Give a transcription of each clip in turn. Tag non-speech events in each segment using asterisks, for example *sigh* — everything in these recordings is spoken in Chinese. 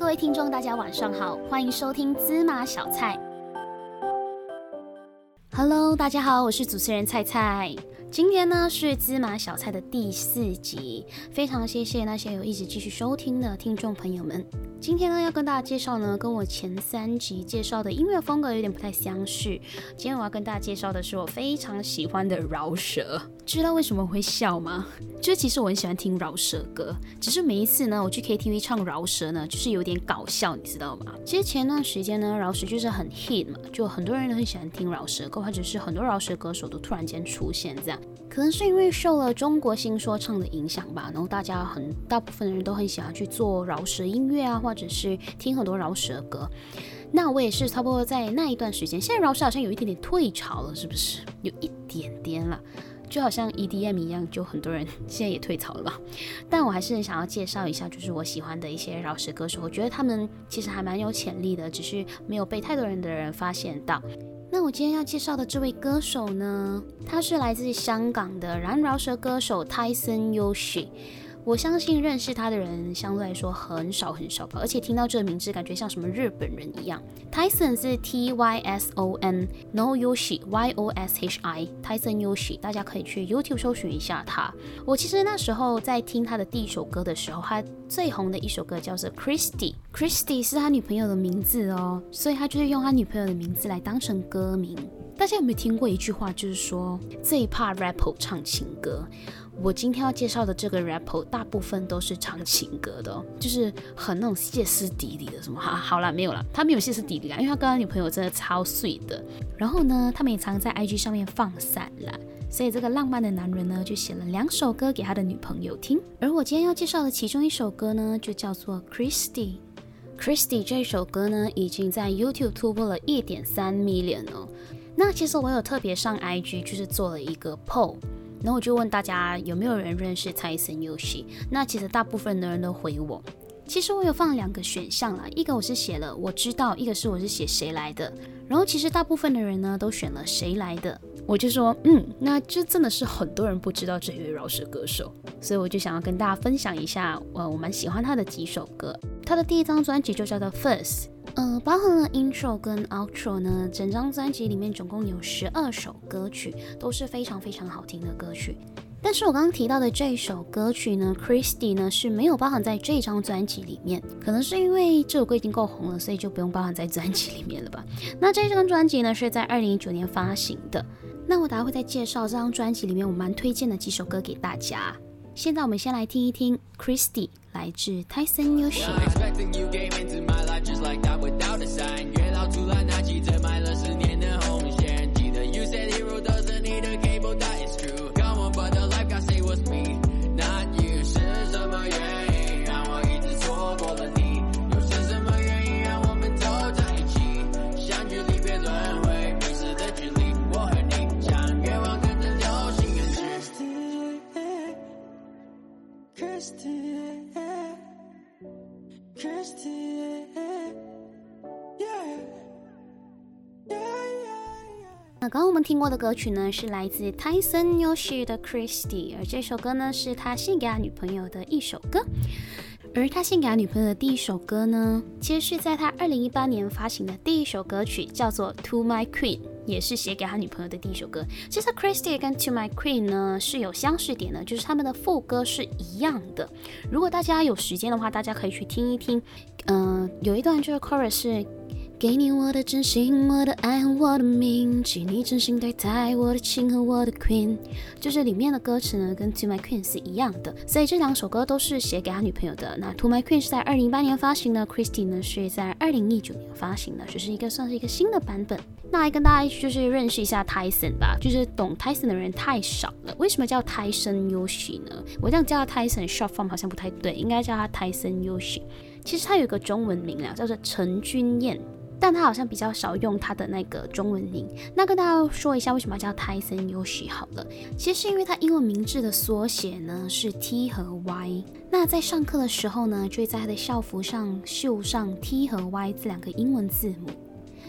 各位听众，大家晚上好，欢迎收听芝麻小菜。Hello，大家好，我是主持人菜菜。今天呢是芝麻小菜的第四集，非常谢谢那些有一直继续收听的听众朋友们。今天呢要跟大家介绍呢，跟我前三集介绍的音乐风格有点不太相似。今天我要跟大家介绍的是我非常喜欢的饶舌。知道为什么会笑吗？就其实我很喜欢听饶舌歌，只是每一次呢我去 KTV 唱饶舌呢，就是有点搞笑，你知道吗？其实前段时间呢饶舌就是很 hit 嘛，就很多人都很喜欢听饶舌歌，或者是很多饶舌歌手都突然间出现这样。可能是因为受了中国新说唱的影响吧，然后大家很大部分的人都很喜欢去做饶舌音乐啊，或者是听很多饶舌歌。那我也是差不多在那一段时间，现在饶舌好像有一点点退潮了，是不是？有一点点了，就好像 EDM 一样，就很多人 *laughs* 现在也退潮了吧。但我还是很想要介绍一下，就是我喜欢的一些饶舌歌手，我觉得他们其实还蛮有潜力的，只是没有被太多人的人发现到。那我今天要介绍的这位歌手呢，他是来自香港的饶饶舌歌手 Tyson Yoshi。我相信认识他的人相对来说很少很少吧，而且听到这个名字，感觉像什么日本人一样。Tyson 是 T Y S O N，No Yoshi Y O S H I，Tyson Yoshi，大家可以去 YouTube 搜寻一下他。我其实那时候在听他的第一首歌的时候，他最红的一首歌叫做 Christy，Christy 是他女朋友的名字哦，所以他就是用他女朋友的名字来当成歌名。大家有没有听过一句话，就是说最怕 rapper 唱情歌？我今天要介绍的这个 rapper 大部分都是唱情歌的，就是很那种歇斯底里的什么哈。好了，没有了，他没有歇斯底里啊，因为他跟他女朋友真的超碎的。然后呢，他们也常在 IG 上面放闪了，所以这个浪漫的男人呢，就写了两首歌给他的女朋友听。而我今天要介绍的其中一首歌呢，就叫做 Christy。Christy 这首歌呢，已经在 YouTube 突破了一点三 million 哦。那其实我有特别上 IG，就是做了一个 poll。然后我就问大家有没有人认识泰森游戏？那其实大部分的人都回我。其实我有放两个选项啦，一个我是写了我知道，一个是我是写谁来的。然后其实大部分的人呢都选了谁来的。我就说，嗯，那这真的是很多人不知道这位饶舌歌手，所以我就想要跟大家分享一下，呃，我蛮喜欢他的几首歌。他的第一张专辑就叫做 First。呃，包含了 intro 跟 outro 呢，整张专辑里面总共有十二首歌曲，都是非常非常好听的歌曲。但是我刚刚提到的这首歌曲呢，Christy 呢是没有包含在这张专辑里面，可能是因为这首歌已经够红了，所以就不用包含在专辑里面了吧。那这张专辑呢是在二零一九年发行的。那我等下会再介绍这张专辑里面我蛮推荐的几首歌给大家。现在我们先来听一听 Christy 来自 Tyson Yoshi。刚刚我们听过的歌曲呢，是来自 Tyson Yoshi 的 Christy，而这首歌呢，是他献给他女朋友的一首歌。而他献给他女朋友的第一首歌呢，其实是在他二零一八年发行的第一首歌曲，叫做 To My Queen，也是写给他女朋友的第一首歌。其实 Christy 跟 To My Queen 呢是有相似点的，就是他们的副歌是一样的。如果大家有时间的话，大家可以去听一听。嗯，有一段就是 chorus 是。给你我的真心，我的爱和我的命，请你真心对待我的情和我的 queen。就是里面的歌词呢，跟 To My Queen 是一样的，所以这两首歌都是写给他女朋友的。那 To My Queen 是在二零一八年发行的，Christie 呢是在二零一九年发行的，就是一个算是一个新的版本。那来跟大家就是认识一下 Tyson 吧，就是懂 Tyson 的人太少了。为什么叫 Tyson Yoshi 呢？我这样叫他 Tyson short form 好像不太对，应该叫他 Tyson Yoshi。其实他有一个中文名啊，叫做陈君燕。但他好像比较少用他的那个中文名。那跟大家说一下，为什么叫 Tyson Yoshi 好了。其实是因为他英文名字的缩写呢是 T 和 Y。那在上课的时候呢，就会在他的校服上绣上 T 和 Y 这两个英文字母。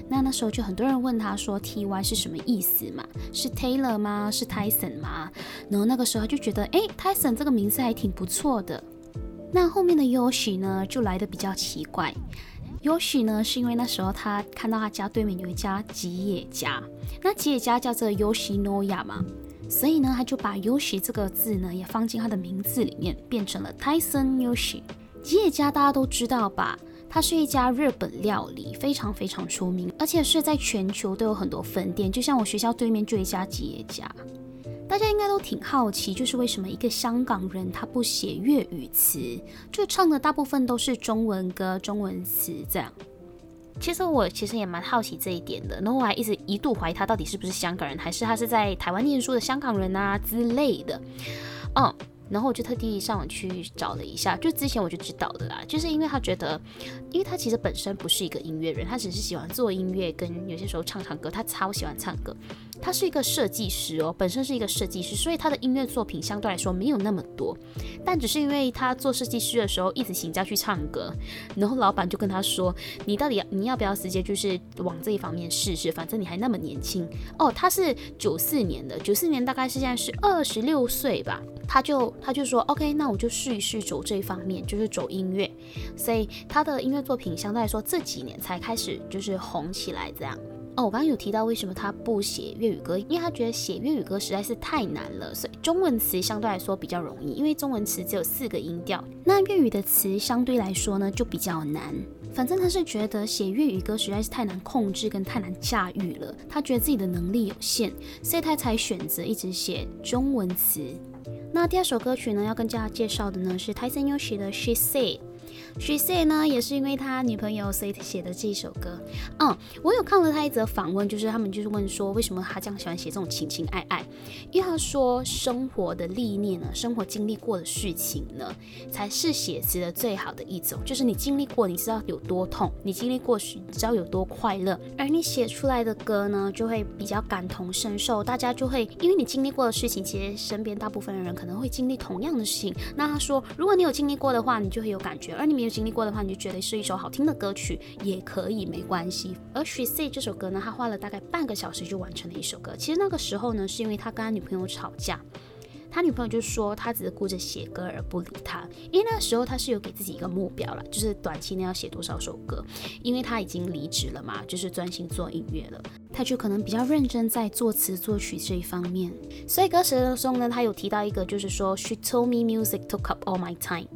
那那时候就很多人问他说 T Y 是什么意思嘛？是 Taylor 吗？是 Tyson 吗？然后那个时候就觉得，哎，Tyson 这个名字还挺不错的。那后面的 Yoshi 呢，就来的比较奇怪。Yoshi 呢，是因为那时候他看到他家对面有一家吉野家，那吉野家叫做 Yoshinoya 嘛，所以呢，他就把 Yoshi 这个字呢也放进他的名字里面，变成了 Tyson Yoshi。吉野家大家都知道吧？它是一家日本料理，非常非常出名，而且是在全球都有很多分店。就像我学校对面就一家吉野家。大家应该都挺好奇，就是为什么一个香港人他不写粤语词，就唱的大部分都是中文歌、中文词这样。其实我其实也蛮好奇这一点的，然后我还一直一度怀疑他到底是不是香港人，还是他是在台湾念书的香港人啊之类的。嗯。然后我就特地上网去找了一下，就之前我就知道的啦，就是因为他觉得，因为他其实本身不是一个音乐人，他只是喜欢做音乐，跟有些时候唱唱歌，他超喜欢唱歌。他是一个设计师哦，本身是一个设计师，所以他的音乐作品相对来说没有那么多。但只是因为他做设计师的时候一直请假去唱歌，然后老板就跟他说：“你到底你要不要直接就是往这一方面试试？反正你还那么年轻哦。”他是九四年的，九四年大概是现在是二十六岁吧。他就他就说，OK，那我就试一试走这一方面，就是走音乐。所以他的音乐作品相对来说这几年才开始就是红起来这样。哦，我刚刚有提到为什么他不写粤语歌，因为他觉得写粤语歌实在是太难了，所以中文词相对来说比较容易，因为中文词只有四个音调，那粤语的词相对来说呢就比较难。反正他是觉得写粤语歌实在是太难控制跟太难驾驭了，他觉得自己的能力有限，所以他才选择一直写中文词。那第二首歌曲呢，要跟大家介绍的呢是 Tyson Yoshi 的 She Said。She Said 呢，也是因为他女朋友所以写的这一首歌。嗯，我有看了他一则访问，就是他们就是问说，为什么他这样喜欢写这种情情爱爱？因为他说，生活的历练呢，生活经历过的事情呢，才是写词的最好的一种。就是你经历过，你知道有多痛；你经历过，你知道有多快乐。而你写出来的歌呢，就会比较感同身受，大家就会因为你经历过的事情，其实身边大部分的人可能会经历同样的事情。那他说，如果你有经历过的话，你就会有感觉了；而你没有经历过的话，你就觉得是一首好听的歌曲，也可以没关系。而 She Say 这首歌呢，他花了大概半个小时就完成了一首歌。其实那个时候呢，是因为他跟他女朋友吵架。他女朋友就说他只是顾着写歌而不理他，因为那时候他是有给自己一个目标了，就是短期内要写多少首歌，因为他已经离职了嘛，就是专心做音乐了，他就可能比较认真在作词作曲这一方面。所以歌词当中呢，他有提到一个，就是说 She told me music took up all my time，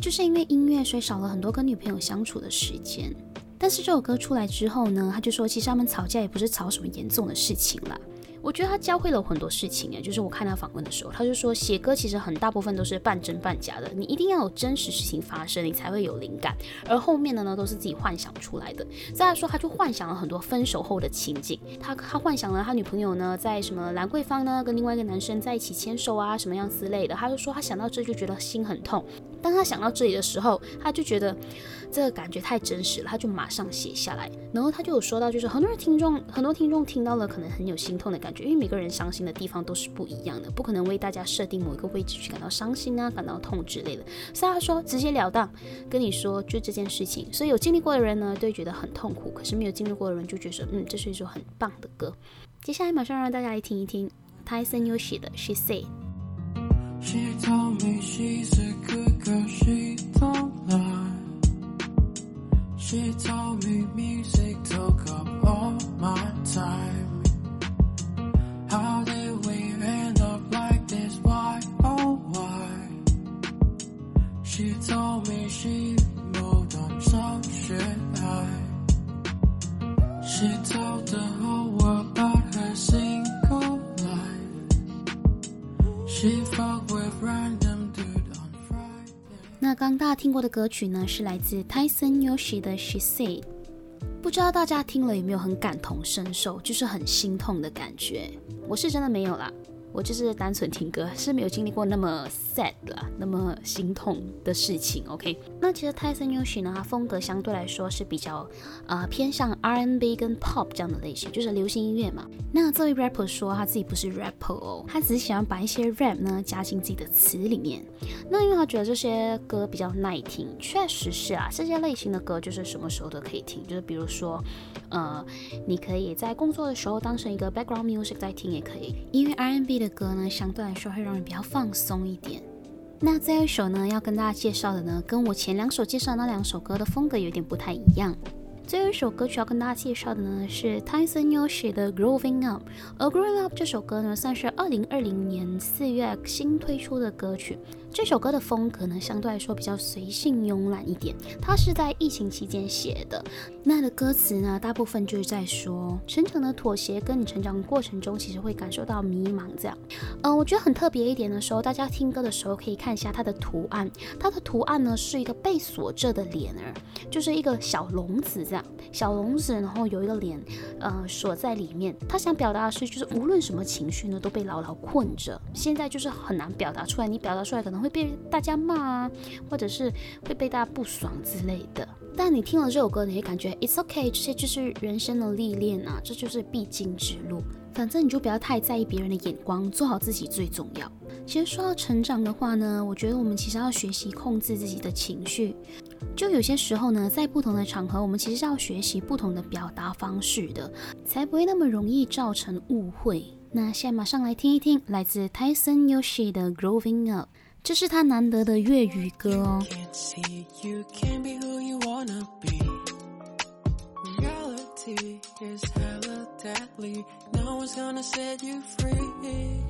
就是因为音乐所以少了很多跟女朋友相处的时间。但是这首歌出来之后呢，他就说其实他们吵架也不是吵什么严重的事情啦。我觉得他教会了我很多事情诶，就是我看他访问的时候，他就说写歌其实很大部分都是半真半假的，你一定要有真实事情发生，你才会有灵感，而后面的呢都是自己幻想出来的。再来说，他就幻想了很多分手后的情景，他他幻想了他女朋友呢在什么兰桂坊呢跟另外一个男生在一起牵手啊什么样之类的，他就说他想到这就觉得心很痛。当他想到这里的时候，他就觉得这个感觉太真实了，他就马上写下来。然后他就有说到，就是很多人听众，很多听众听到了可能很有心痛的感觉，因为每个人伤心的地方都是不一样的，不可能为大家设定某一个位置去感到伤心啊、感到痛之类的。所以他说直截了当跟你说就这件事情。所以有经历过的人呢，都会觉得很痛苦；可是没有经历过的人就觉得，嗯，这是一首很棒的歌。接下来马上让大家来听一听 Tyson Yoshi 的 She Said。She told me she 那刚大家听过的歌曲呢，是来自 Tyson Yoshi 的 She Said。不知道大家听了有没有很感同身受，就是很心痛的感觉。我是真的没有啦，我就是单纯听歌，是没有经历过那么 sad 啦，那么心痛的事情。OK，那其实 Tyson Yoshi 呢，他风格相对来说是比较呃偏向 R&B 跟 Pop 这样的类型，就是流行音乐嘛。那这位 rapper 说他自己不是 rapper 哦，他只是喜欢把一些 rap 呢加进自己的词里面。那因为他觉得这些歌比较耐听，确实是啊，这些类型的歌就是什么时候都可以听，就是比如说，呃，你可以在工作的时候当成一个 background music 在听也可以。因为 R&B 的歌呢，相对来说会让人比较放松一点。那最后一首呢，要跟大家介绍的呢，跟我前两首介绍那两首歌的风格有点不太一样。最后一首歌曲要跟大家介绍的呢是 Tyson Yoshi 的 Growing Up，而 Growing Up 这首歌呢算是二零二零年四月新推出的歌曲。这首歌的风格呢相对来说比较随性慵懒一点，它是在疫情期间写的。那的歌词呢大部分就是在说成长的妥协，跟你成长过程中其实会感受到迷茫这样。呃，我觉得很特别一点的时候，大家听歌的时候可以看一下它的图案，它的图案呢是一个被锁着的脸儿，就是一个小笼子这样。小笼子，然后有一个脸，呃，锁在里面。他想表达的是，就是无论什么情绪呢，都被牢牢困着。现在就是很难表达出来，你表达出来可能会被大家骂啊，或者是会被大家不爽之类的。但你听了这首歌，你会感觉 it's okay，这些就是人生的历练啊，这就是必经之路。反正你就不要太在意别人的眼光，做好自己最重要。其实说到成长的话呢，我觉得我们其实要学习控制自己的情绪。就有些时候呢，在不同的场合，我们其实是要学习不同的表达方式的，才不会那么容易造成误会。那现在马上来听一听来自 Tyson Yoshi 的 Growing Up，这是他难得的粤语歌哦。Can't see you can be who you wanna be. Reality is hella deadly. No one's gonna set you free.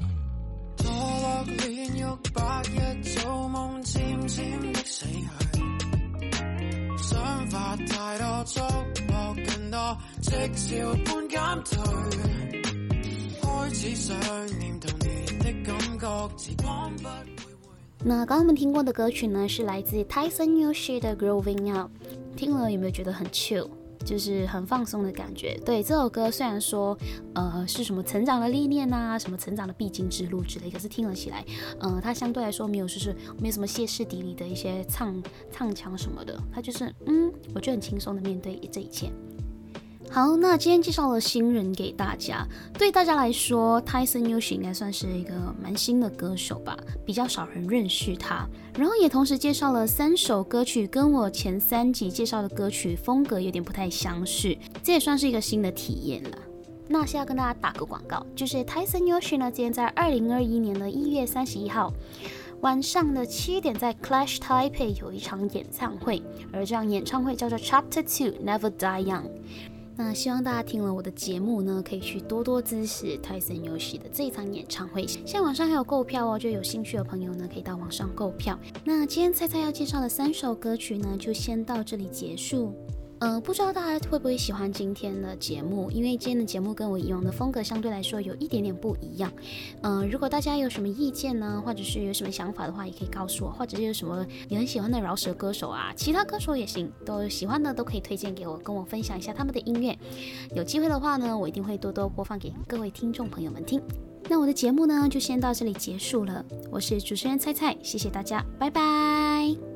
墮落煉獄白日做夢，漸漸的死去。想法太多，觸摸更多，即潮般減退。開始想念童年的感覺，時光不。那刚刚我们听过的歌曲呢，是来自 Tyson newsh 的 Growing Up，听了有没有觉得很 chill？就是很放松的感觉？对，这首歌虽然说，呃，是什么成长的歷練啊，什么成长的必经之路之类，可是听了起来，呃，它相对来说没有，就是没有什么歇斯底里的一些唱唱腔什么的，它就是，嗯，我就很轻松的面对这一切。好，那今天介绍了新人给大家。对大家来说，Tyson Yoshi 应该算是一个蛮新的歌手吧，比较少人认识他。然后也同时介绍了三首歌曲，跟我前三集介绍的歌曲风格有点不太相似，这也算是一个新的体验了。那先要跟大家打个广告，就是 Tyson Yoshi 呢，今天在二零二一年的一月三十一号晚上的七点，在 Clash Taipei 有一场演唱会，而这场演唱会叫做 Chapter Two Never Die Young。那希望大家听了我的节目呢，可以去多多支持 Tyson Yoshi 的这一场演唱会。现在网上还有购票哦，就有兴趣的朋友呢，可以到网上购票。那今天菜菜要介绍的三首歌曲呢，就先到这里结束。呃，不知道大家会不会喜欢今天的节目？因为今天的节目跟我以往的风格相对来说有一点点不一樣。呃，如果大家有什么意见呢，或者是有什么想法的话，也可以告诉我。或者是有什么你很喜欢的饶舌歌手啊，其他歌手也行，都喜欢的都可以推荐给我，跟我分享一下他们的音乐。有机会的话呢，我一定会多多播放给各位听众朋友们听。那我的节目呢，就先到这里结束了。我是主持人菜菜，谢谢大家，拜拜。